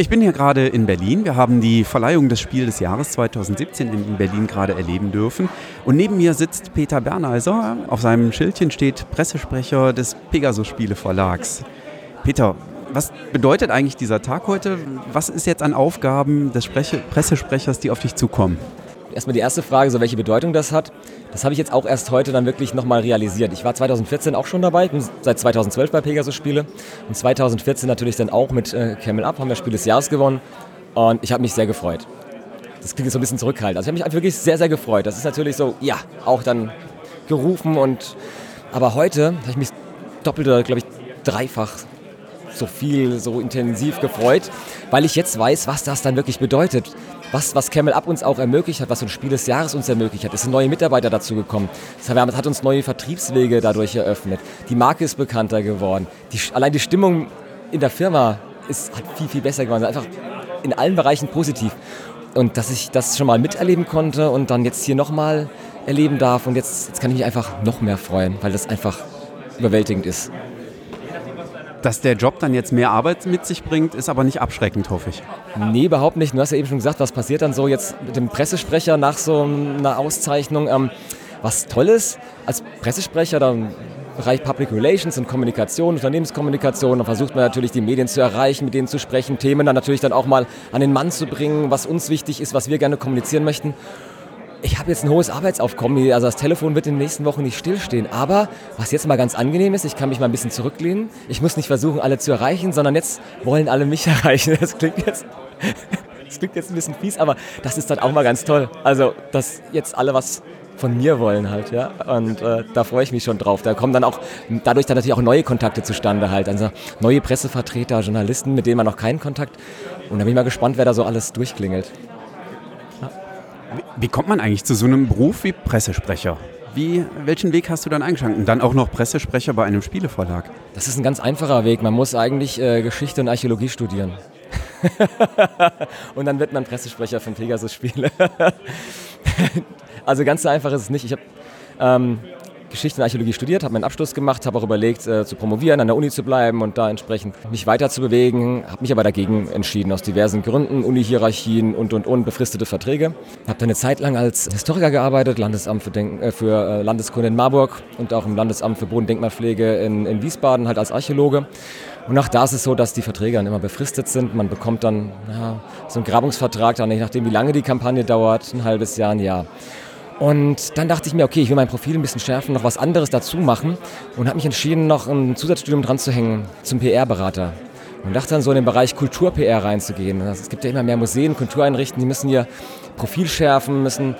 Ich bin hier gerade in Berlin. Wir haben die Verleihung des Spiel des Jahres 2017 in Berlin gerade erleben dürfen. Und neben mir sitzt Peter Berneiser. Auf seinem Schildchen steht Pressesprecher des Pegasus Spiele Verlags. Peter, was bedeutet eigentlich dieser Tag heute? Was ist jetzt an Aufgaben des Spreche Pressesprechers, die auf dich zukommen? Erstmal die erste Frage, so welche Bedeutung das hat. Das habe ich jetzt auch erst heute dann wirklich nochmal realisiert. Ich war 2014 auch schon dabei, seit 2012 bei Pegasus Spiele und 2014 natürlich dann auch mit äh, Camel Up, haben wir Spiel des Jahres gewonnen und ich habe mich sehr gefreut. Das klingt so ein bisschen zurückhaltend. Also ich habe mich wirklich sehr, sehr gefreut. Das ist natürlich so, ja, auch dann gerufen und aber heute habe ich mich doppelt oder glaube ich dreifach so viel, so intensiv gefreut, weil ich jetzt weiß, was das dann wirklich bedeutet was, was Camel Up uns auch ermöglicht hat, was ein Spiel des Jahres uns ermöglicht hat. Es sind neue Mitarbeiter dazu gekommen. Es hat uns neue Vertriebswege dadurch eröffnet. Die Marke ist bekannter geworden. Die, allein die Stimmung in der Firma ist, hat viel, viel besser geworden. Einfach in allen Bereichen positiv. Und dass ich das schon mal miterleben konnte und dann jetzt hier nochmal erleben darf. Und jetzt, jetzt kann ich mich einfach noch mehr freuen, weil das einfach überwältigend ist. Dass der Job dann jetzt mehr Arbeit mit sich bringt, ist aber nicht abschreckend, hoffe ich. Nee, überhaupt nicht. Du hast ja eben schon gesagt, was passiert dann so jetzt mit dem Pressesprecher nach so einer Auszeichnung. Ähm, was Tolles als Pressesprecher, dann Bereich Public Relations und Kommunikation, Unternehmenskommunikation. Da versucht man natürlich, die Medien zu erreichen, mit denen zu sprechen, Themen dann natürlich dann auch mal an den Mann zu bringen, was uns wichtig ist, was wir gerne kommunizieren möchten ich habe jetzt ein hohes Arbeitsaufkommen, also das Telefon wird in den nächsten Wochen nicht stillstehen. Aber was jetzt mal ganz angenehm ist, ich kann mich mal ein bisschen zurücklehnen. Ich muss nicht versuchen, alle zu erreichen, sondern jetzt wollen alle mich erreichen. Das klingt jetzt, das klingt jetzt ein bisschen fies, aber das ist dann auch mal ganz toll. Also, dass jetzt alle was von mir wollen halt, ja. Und äh, da freue ich mich schon drauf. Da kommen dann auch dadurch dann natürlich auch neue Kontakte zustande halt. Also neue Pressevertreter, Journalisten, mit denen man noch keinen Kontakt. Und da bin ich mal gespannt, wer da so alles durchklingelt. Wie kommt man eigentlich zu so einem Beruf wie Pressesprecher? Wie, welchen Weg hast du dann eingeschlagen? Und dann auch noch Pressesprecher bei einem Spieleverlag? Das ist ein ganz einfacher Weg. Man muss eigentlich äh, Geschichte und Archäologie studieren. und dann wird man Pressesprecher von Pegasus Spiele. also ganz so einfach ist es nicht. Ich habe ähm, Geschichte und Archäologie studiert, habe meinen Abschluss gemacht, habe auch überlegt, äh, zu promovieren, an der Uni zu bleiben und da entsprechend mich weiter zu bewegen. Habe mich aber dagegen entschieden, aus diversen Gründen, Uni-Hierarchien und, und, und, befristete Verträge. Habe dann eine Zeit lang als Historiker gearbeitet, Landesamt für, Denk äh, für äh, Landeskunde in Marburg und auch im Landesamt für Bodendenkmalpflege in, in Wiesbaden, halt als Archäologe. Und auch da ist es so, dass die Verträge dann immer befristet sind. Man bekommt dann ja, so einen Grabungsvertrag, dann je nachdem, wie lange die Kampagne dauert, ein halbes Jahr, ein Jahr. Und dann dachte ich mir, okay, ich will mein Profil ein bisschen schärfen, noch was anderes dazu machen und habe mich entschieden, noch ein Zusatzstudium dran zu hängen zum PR-Berater. Und dachte dann so in den Bereich Kultur-PR reinzugehen. Es gibt ja immer mehr Museen, Kultureinrichten, die müssen ihr Profil schärfen, müssen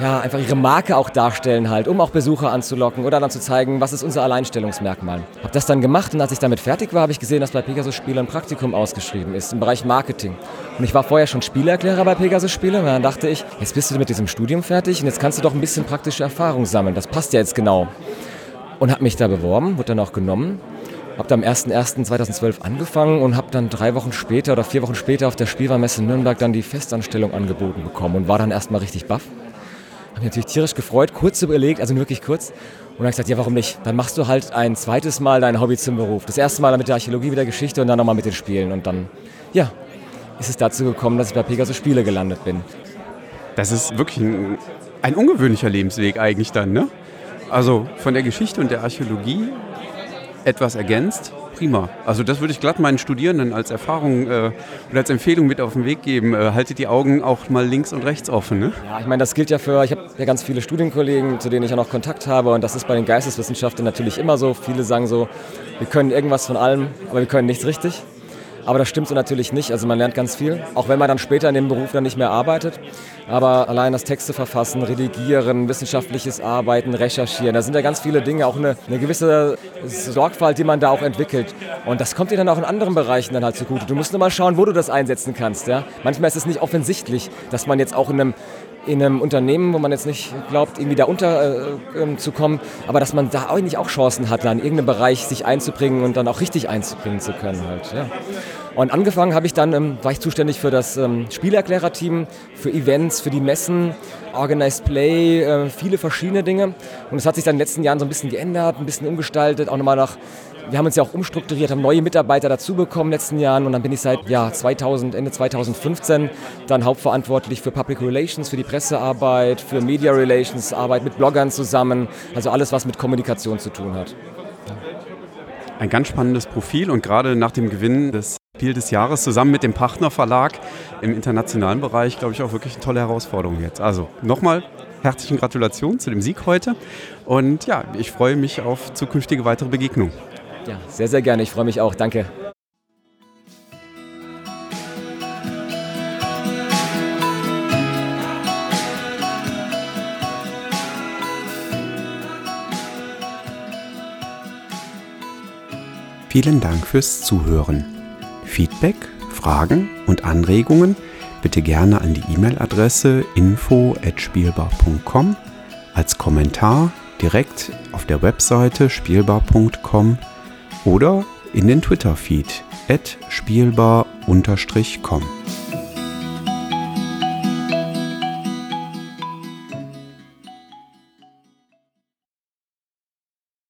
ja, einfach ihre Marke auch darstellen halt, um auch Besucher anzulocken oder dann zu zeigen, was ist unser Alleinstellungsmerkmal. Habe das dann gemacht und als ich damit fertig war, habe ich gesehen, dass bei Pegasus Spiele ein Praktikum ausgeschrieben ist im Bereich Marketing. Und ich war vorher schon Spielerklärer bei Pegasus Spiele und dann dachte ich, jetzt bist du mit diesem Studium fertig und jetzt kannst du doch ein bisschen praktische Erfahrung sammeln. Das passt ja jetzt genau. Und habe mich da beworben, wurde dann auch genommen habe da am 01.01.2012 angefangen und habe dann drei Wochen später oder vier Wochen später auf der Spielwarenmesse Nürnberg dann die Festanstellung angeboten bekommen und war dann erstmal richtig baff. Habe mich natürlich tierisch gefreut, kurz überlegt, also wirklich kurz. Und dann habe ich gesagt, ja, warum nicht? Dann machst du halt ein zweites Mal dein Hobby zum Beruf. Das erste Mal mit der Archäologie, mit der Geschichte und dann nochmal mit den Spielen. Und dann, ja, ist es dazu gekommen, dass ich bei Pegasus Spiele gelandet bin. Das ist wirklich ein, ein ungewöhnlicher Lebensweg eigentlich dann, ne? Also von der Geschichte und der Archäologie etwas ergänzt, prima. Also das würde ich glatt meinen Studierenden als Erfahrung äh, und als Empfehlung mit auf den Weg geben. Äh, haltet die Augen auch mal links und rechts offen. Ne? Ja, ich meine, das gilt ja für, ich habe ja ganz viele Studienkollegen, zu denen ich auch noch Kontakt habe und das ist bei den Geisteswissenschaften natürlich immer so. Viele sagen so, wir können irgendwas von allem, aber wir können nichts richtig. Aber das stimmt so natürlich nicht. Also man lernt ganz viel, auch wenn man dann später in dem Beruf dann nicht mehr arbeitet. Aber allein das Texte verfassen, redigieren, wissenschaftliches Arbeiten, recherchieren, da sind ja ganz viele Dinge, auch eine, eine gewisse Sorgfalt, die man da auch entwickelt. Und das kommt dir dann auch in anderen Bereichen dann halt zugute. Du musst nur mal schauen, wo du das einsetzen kannst. Ja? Manchmal ist es nicht offensichtlich, dass man jetzt auch in einem in einem Unternehmen, wo man jetzt nicht glaubt, irgendwie da unterzukommen, äh, äh, aber dass man da eigentlich auch Chancen hat, da in irgendeinem Bereich sich einzubringen und dann auch richtig einzubringen zu können. Halt, ja. Und angefangen habe ich dann, ähm, war ich zuständig für das ähm, Spielerklärerteam, für Events, für die Messen, Organized Play, äh, viele verschiedene Dinge. Und es hat sich dann in den letzten Jahren so ein bisschen geändert, ein bisschen umgestaltet, auch nochmal nach wir haben uns ja auch umstrukturiert, haben neue Mitarbeiter dazu bekommen in den letzten Jahren und dann bin ich seit ja, 2000, Ende 2015 dann hauptverantwortlich für Public Relations, für die Pressearbeit, für Media Relations, Arbeit mit Bloggern zusammen, also alles, was mit Kommunikation zu tun hat. Ein ganz spannendes Profil und gerade nach dem Gewinn des Spiel des Jahres zusammen mit dem Partnerverlag im internationalen Bereich, glaube ich, auch wirklich eine tolle Herausforderung jetzt. Also nochmal herzlichen Gratulation zu dem Sieg heute und ja, ich freue mich auf zukünftige weitere Begegnungen. Ja, sehr, sehr gerne. Ich freue mich auch. Danke. Vielen Dank fürs Zuhören. Feedback, Fragen und Anregungen bitte gerne an die E-Mail-Adresse info@spielbar.com als Kommentar direkt auf der Webseite spielbar.com oder in den Twitter-Feed spielbar-com.